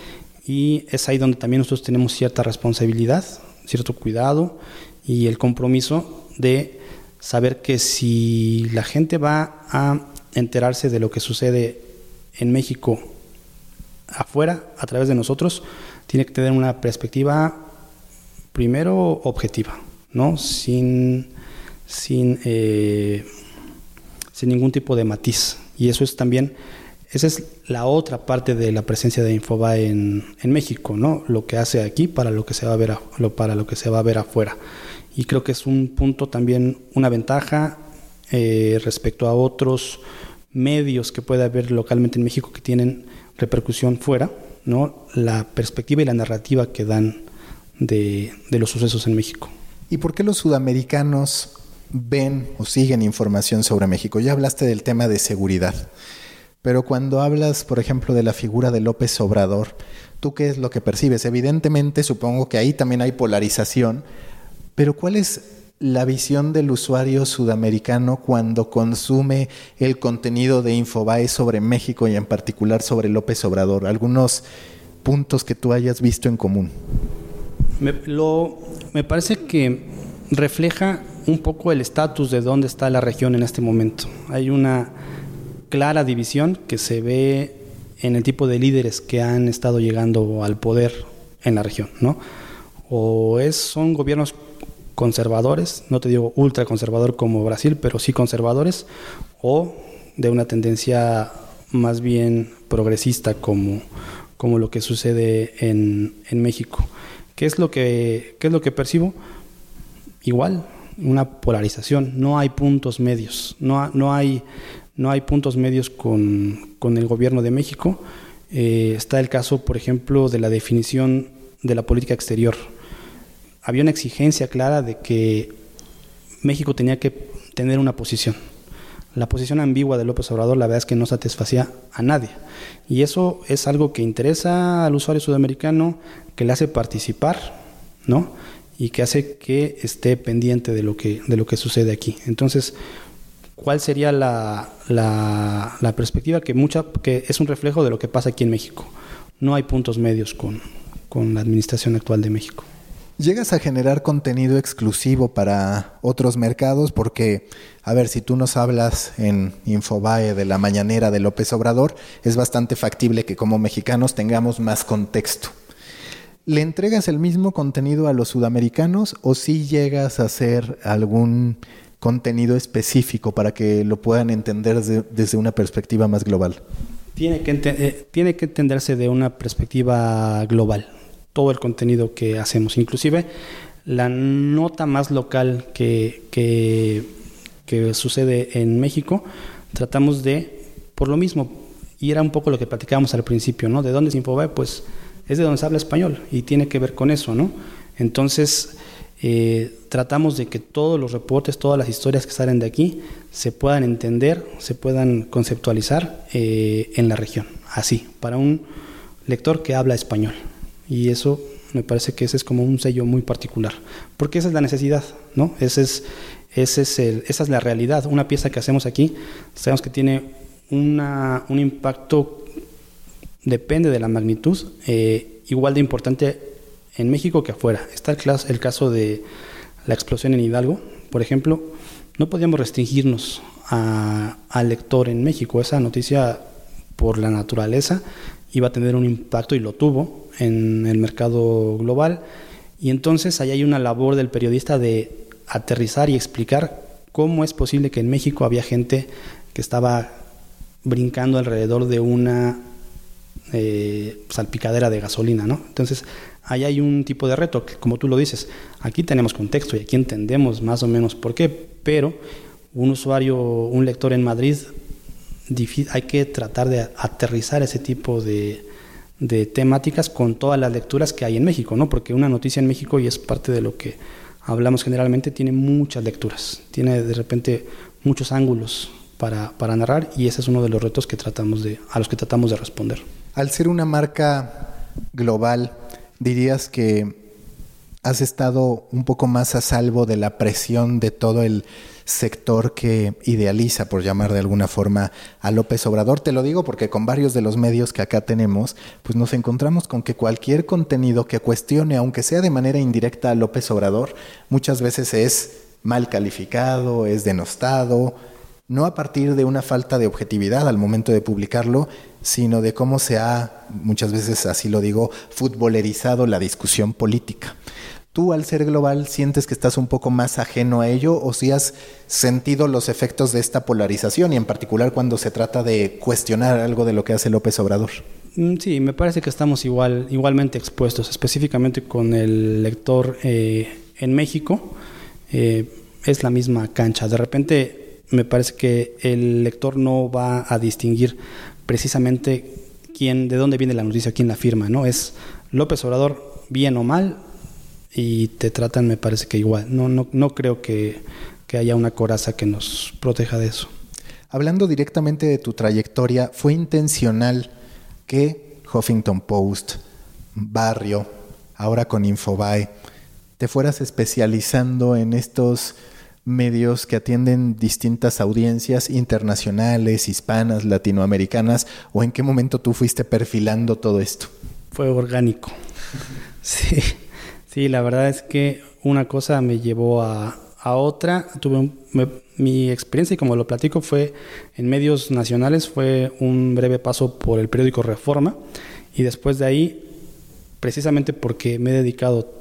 y es ahí donde también nosotros tenemos cierta responsabilidad, cierto cuidado y el compromiso de saber que si la gente va a enterarse de lo que sucede en México afuera, a través de nosotros, tiene que tener una perspectiva primero objetiva, ¿no? Sin, sin, eh, sin ningún tipo de matiz. Y eso es también, esa es la otra parte de la presencia de Infobae en, en México, ¿no? Lo que hace aquí para lo que se va a ver para lo que se va a ver afuera. Y creo que es un punto también, una ventaja eh, respecto a otros medios que puede haber localmente en México que tienen repercusión fuera, ¿no? la perspectiva y la narrativa que dan de, de los sucesos en México. ¿Y por qué los sudamericanos ven o siguen información sobre México? Ya hablaste del tema de seguridad, pero cuando hablas, por ejemplo, de la figura de López Obrador, ¿tú qué es lo que percibes? Evidentemente, supongo que ahí también hay polarización, pero ¿cuál es la visión del usuario sudamericano cuando consume el contenido de Infobae sobre México y en particular sobre López Obrador? Algunos puntos que tú hayas visto en común. Me, lo, me parece que refleja un poco el estatus de dónde está la región en este momento. Hay una clara división que se ve en el tipo de líderes que han estado llegando al poder en la región, ¿no? O es, son gobiernos conservadores, no te digo ultra conservador como Brasil, pero sí conservadores, o de una tendencia más bien progresista como, como lo que sucede en, en México. ¿Qué es, lo que, ¿Qué es lo que percibo? Igual, una polarización, no hay puntos medios, no, no, hay, no hay puntos medios con, con el gobierno de México. Eh, está el caso, por ejemplo, de la definición de la política exterior. Había una exigencia clara de que México tenía que tener una posición. La posición ambigua de López Obrador, la verdad es que no satisfacía a nadie. Y eso es algo que interesa al usuario sudamericano, que le hace participar, ¿no? y que hace que esté pendiente de lo que, de lo que sucede aquí. Entonces, ¿cuál sería la, la, perspectiva que, mucha, que es un reflejo de lo que pasa aquí en México? No hay puntos medios con, con la administración actual de México. ¿Llegas a generar contenido exclusivo para otros mercados? Porque, a ver, si tú nos hablas en Infobae de la mañanera de López Obrador, es bastante factible que como mexicanos tengamos más contexto. ¿Le entregas el mismo contenido a los sudamericanos o si llegas a hacer algún contenido específico para que lo puedan entender desde, una perspectiva más global? Tiene que, eh, tiene que entenderse de una perspectiva global, todo el contenido que hacemos, inclusive la nota más local que, sucede en México, tratamos de, por lo mismo, y era un poco lo que platicábamos al principio, ¿no? ¿De dónde se Infobae? Pues es de donde se habla español y tiene que ver con eso, ¿no? Entonces, eh, tratamos de que todos los reportes, todas las historias que salen de aquí se puedan entender, se puedan conceptualizar eh, en la región, así, para un lector que habla español. Y eso me parece que ese es como un sello muy particular, porque esa es la necesidad, ¿no? Ese es, ese es el, esa es la realidad. Una pieza que hacemos aquí, sabemos que tiene una, un impacto depende de la magnitud, eh, igual de importante en México que afuera. Está el, caso de la explosión en Hidalgo, por ejemplo, no podíamos restringirnos al lector en México. Esa noticia, por la naturaleza, iba a tener un impacto y lo tuvo en el mercado global. Y entonces ahí hay una labor del periodista de aterrizar y explicar cómo es posible que en México había gente que estaba brincando alrededor de una eh, salpicadera de gasolina, ¿no? Entonces, ahí hay un tipo de reto, que, como tú lo dices, aquí tenemos contexto y aquí entendemos más o menos por qué, pero un usuario, un lector en Madrid, hay que tratar de aterrizar ese tipo de, de temáticas con todas las lecturas que hay en México, ¿no? Porque una noticia en México, y es parte de lo que hablamos generalmente, tiene muchas lecturas, tiene de repente muchos ángulos para, para narrar y ese es uno de los retos que tratamos de, a los que tratamos de responder. Al ser una marca global, dirías que has estado un poco más a salvo de la presión de todo el sector que idealiza, por llamar de alguna forma, a López Obrador. Te lo digo porque con varios de los medios que acá tenemos, pues nos encontramos con que cualquier contenido que cuestione, aunque sea de manera indirecta a López Obrador, muchas veces es mal calificado, es denostado, no a partir de una falta de objetividad al momento de publicarlo, sino de cómo se ha, muchas veces así lo digo, futbolerizado la discusión política. ¿Tú al ser global sientes que estás un poco más ajeno a ello o si has sentido los efectos de esta polarización y en particular cuando se trata de cuestionar algo de lo que hace López Obrador? Mm, sí, me parece que estamos igual, igualmente expuestos, específicamente con el lector eh, en México. Eh, es la misma cancha. De repente me parece que el lector no va a distinguir precisamente quién, de dónde viene la noticia, quién la firma, ¿no? Es López Obrador, bien o mal, y te tratan, me parece que igual. No, no, no creo que, que haya una coraza que nos proteja de eso. Hablando directamente de tu trayectoria, ¿fue intencional que Huffington Post, Barrio, ahora con Infobae, te fueras especializando en estos medios que atienden distintas audiencias internacionales, hispanas, latinoamericanas, o en qué momento tú fuiste perfilando todo esto? Fue orgánico. Sí, sí, la verdad es que una cosa me llevó a, otra. Tuve mi experiencia, y como lo platico, fue en medios nacionales, fue un breve paso por el periódico Reforma, y después de ahí, precisamente porque me he dedicado,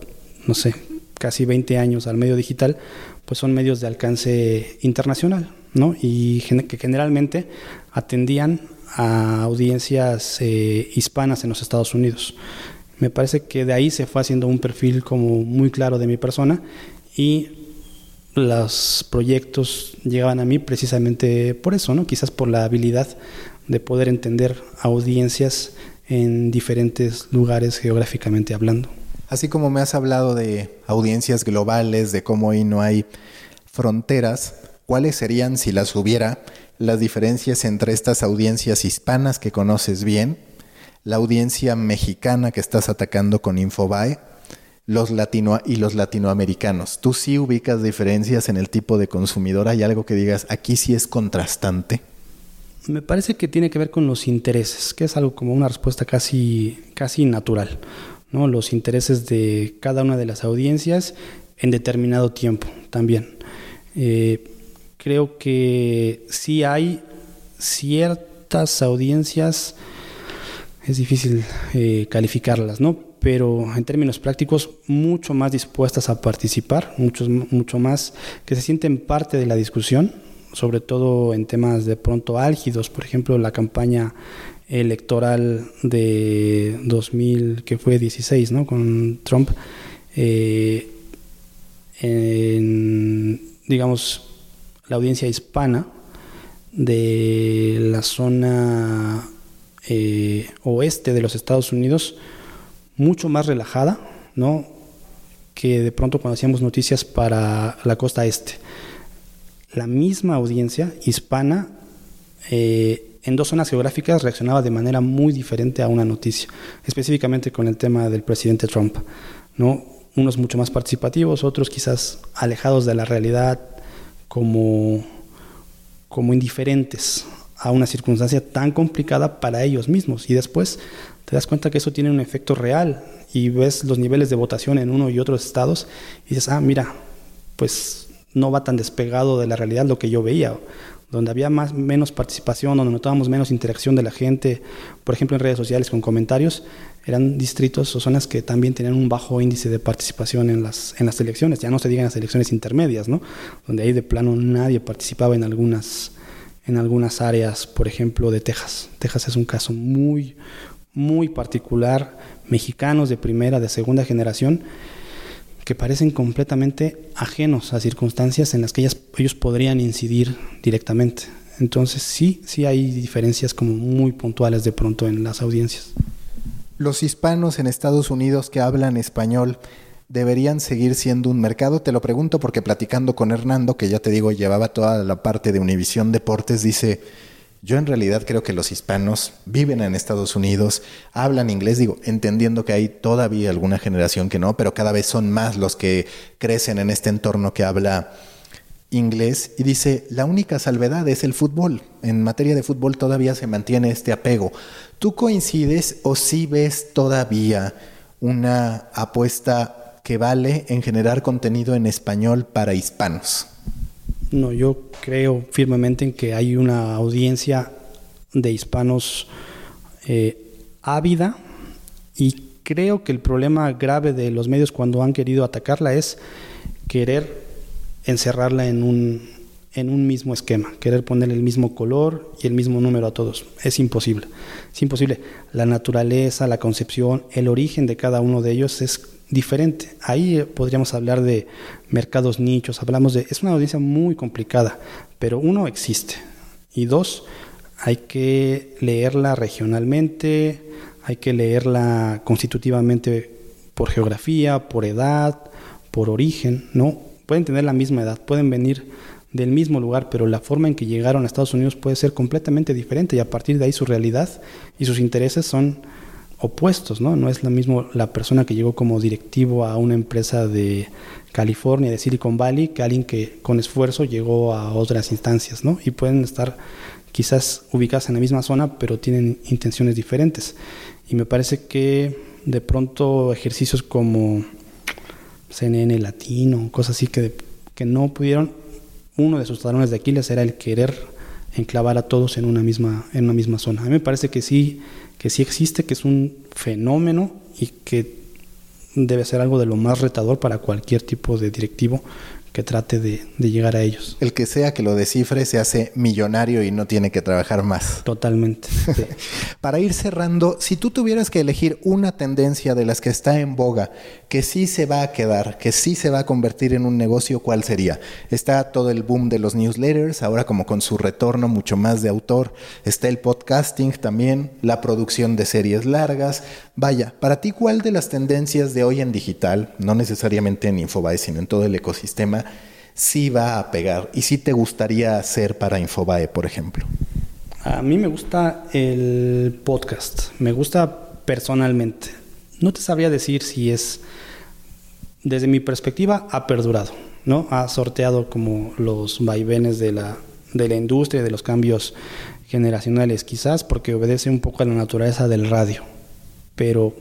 no sé, casi 20 años al medio digital, pues son medios de alcance internacional, ¿no? Y que generalmente atendían a audiencias eh, hispanas en los Estados Unidos. Me parece que de ahí se fue haciendo un perfil como muy claro de mi persona y los proyectos llegaban a mí precisamente por eso, ¿no? Quizás por la habilidad de poder entender audiencias en diferentes lugares geográficamente hablando. Así como me has hablado de audiencias globales, de cómo hoy no hay fronteras, ¿cuáles serían, si las hubiera, las diferencias entre estas audiencias hispanas que conoces bien, la audiencia mexicana que estás atacando con Infobae, los latino y los latinoamericanos? ¿Tú sí ubicas diferencias en el tipo de consumidor? ¿Hay algo que digas, aquí sí es contrastante? Me parece que tiene que ver con los intereses, que es algo como una respuesta casi, casi natural los intereses de cada una de las audiencias en determinado tiempo también. Eh, creo que sí hay ciertas audiencias, es difícil eh, calificarlas, ¿no? pero en términos prácticos mucho más dispuestas a participar, mucho, mucho más que se sienten parte de la discusión, sobre todo en temas de pronto álgidos, por ejemplo la campaña electoral de 2000, que fue 16, ¿no? Con Trump, eh, en, digamos, la audiencia hispana de la zona eh, oeste de los Estados Unidos mucho más relajada, ¿no? Que de pronto cuando hacíamos noticias para la costa este. La misma audiencia hispana eh, en dos zonas geográficas reaccionaba de manera muy diferente a una noticia, específicamente con el tema del presidente Trump. ¿no? Unos mucho más participativos, otros quizás alejados de la realidad como, como indiferentes a una circunstancia tan complicada para ellos mismos. Y después te das cuenta que eso tiene un efecto real y ves los niveles de votación en uno y otros estados y dices, ah, mira, pues no va tan despegado de la realidad lo que yo veía donde había más, menos participación, donde notábamos menos interacción de la gente, por ejemplo en redes sociales con comentarios, eran distritos o zonas que también tenían un bajo índice de participación en las, en las elecciones, ya no se digan las elecciones intermedias, ¿no? donde ahí de plano nadie participaba en algunas, en algunas áreas, por ejemplo de Texas. Texas es un caso muy, muy particular, mexicanos de primera, de segunda generación, que parecen completamente ajenos a circunstancias en las que ellos podrían incidir directamente. Entonces sí, sí hay diferencias como muy puntuales de pronto en las audiencias. Los hispanos en Estados Unidos que hablan español deberían seguir siendo un mercado. Te lo pregunto porque platicando con Hernando, que ya te digo llevaba toda la parte de Univisión Deportes, dice, yo en realidad creo que los hispanos viven en Estados Unidos, hablan inglés, digo, entendiendo que hay todavía alguna generación que no, pero cada vez son más los que crecen en este entorno que habla inglés y dice, la única salvedad es el fútbol. En materia de fútbol todavía se mantiene este apego. ¿Tú coincides o sí ves todavía una apuesta que vale en generar contenido en español para hispanos? No, yo creo firmemente en que hay una audiencia de hispanos eh, ávida y creo que el problema grave de los medios cuando han querido atacarla es querer encerrarla en un, en un mismo esquema, querer poner el mismo color y el mismo número a todos. Es imposible. Es imposible. La naturaleza, la concepción, el origen de cada uno de ellos es diferente. Ahí eh, podríamos hablar de mercados nichos, hablamos de... Es una audiencia muy complicada, pero uno existe. Y dos, hay que leerla regionalmente, hay que leerla constitutivamente por geografía, por edad, por origen, ¿no? Pueden tener la misma edad, pueden venir del mismo lugar, pero la forma en que llegaron a Estados Unidos puede ser completamente diferente y a partir de ahí su realidad y sus intereses son opuestos, ¿no? No es lo mismo la persona que llegó como directivo a una empresa de California, de Silicon Valley, que alguien que con esfuerzo llegó a otras instancias, ¿no? Y pueden estar quizás ubicadas en la misma zona, pero tienen intenciones diferentes. Y me parece que de pronto ejercicios como CNN Latino, cosas así que, que no pudieron, uno de sus talones de Aquiles era el querer enclavar a todos en una misma, en una misma zona. A mí me parece que sí, que sí existe, que es un fenómeno y que debe ser algo de lo más retador para cualquier tipo de directivo que trate de, llegar a ellos. El que sea que lo descifre se hace millonario y no tiene que trabajar más. Totalmente. Para ir cerrando, si tú tuvieras que elegir una tendencia de las que está en boga, que sí se va a quedar, que sí se va a convertir en un negocio, ¿cuál sería? Está todo el boom de los newsletters, ahora como con su retorno mucho más de autor, está el podcasting también, la producción de series largas. Vaya, para ti, ¿cuál de las tendencias de hoy en digital, no necesariamente en Infobae, sino en todo el ecosistema, sí va a pegar y sí te gustaría hacer para Infobae, por ejemplo? A mí me gusta el podcast, me gusta personalmente. No te sabría decir si es, desde mi perspectiva, ha perdurado, ¿no? Ha sorteado como los vaivenes de la, de la industria, de los cambios generacionales, quizás porque obedece un poco a la naturaleza del radio. Pero,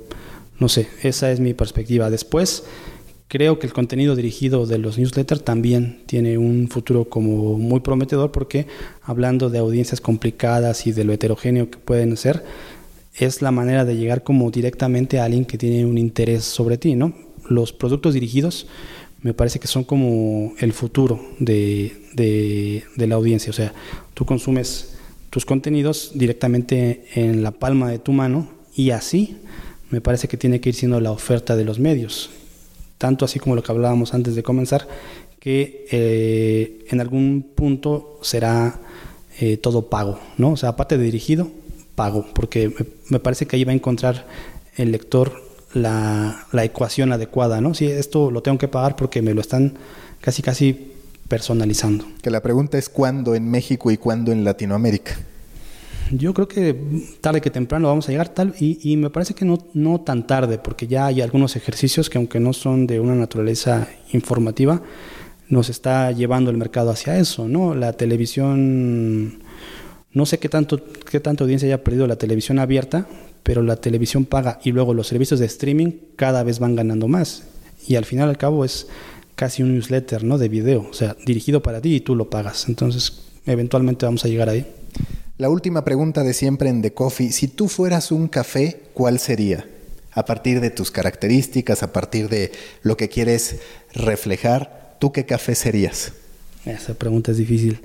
no sé, esa es mi perspectiva. Después, Creo que el contenido dirigido de los newsletters también tiene un futuro como muy prometedor porque hablando de audiencias complicadas y de lo heterogéneo que pueden ser, es la manera de llegar como directamente a alguien que tiene un interés sobre ti, ¿no? Los productos dirigidos me parece que son como el futuro de, de, de la audiencia, o sea, tú consumes tus contenidos directamente en la palma de tu mano y así me parece que tiene que ir siendo la oferta de los medios tanto así como lo que hablábamos antes de comenzar, que eh, en algún punto será eh, todo pago, ¿no? O sea, aparte de dirigido, pago, porque me, parece que ahí va a encontrar el lector la, la, ecuación adecuada, ¿no? Si esto lo tengo que pagar porque me lo están casi casi personalizando. Que la pregunta es cuándo en México y cuándo en Latinoamérica. Yo creo que tarde que temprano vamos a llegar tal y, me parece que no, no tan tarde porque ya hay algunos ejercicios que aunque no son de una naturaleza informativa, nos está llevando el mercado hacia eso, ¿no? La televisión, no sé qué tanto, qué tanta audiencia haya perdido la televisión abierta, pero la televisión paga y luego los servicios de streaming cada vez van ganando más. Y al final al cabo es casi un newsletter, ¿no? De video, o sea, dirigido para ti y tú lo pagas. Entonces, eventualmente vamos a llegar ahí. La última pregunta de siempre en The Coffee, si tú fueras un café, ¿cuál sería? A partir de tus características, a partir de lo que quieres reflejar, ¿tú qué café serías? Esa pregunta es difícil.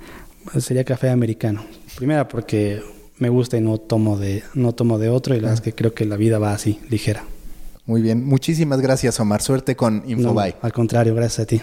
Sería café americano. Primera porque me gusta y no tomo de, no tomo de otro y la verdad es que creo que la vida va así, ligera. Muy bien, muchísimas gracias Omar, suerte con Infobuy. al contrario, gracias a ti.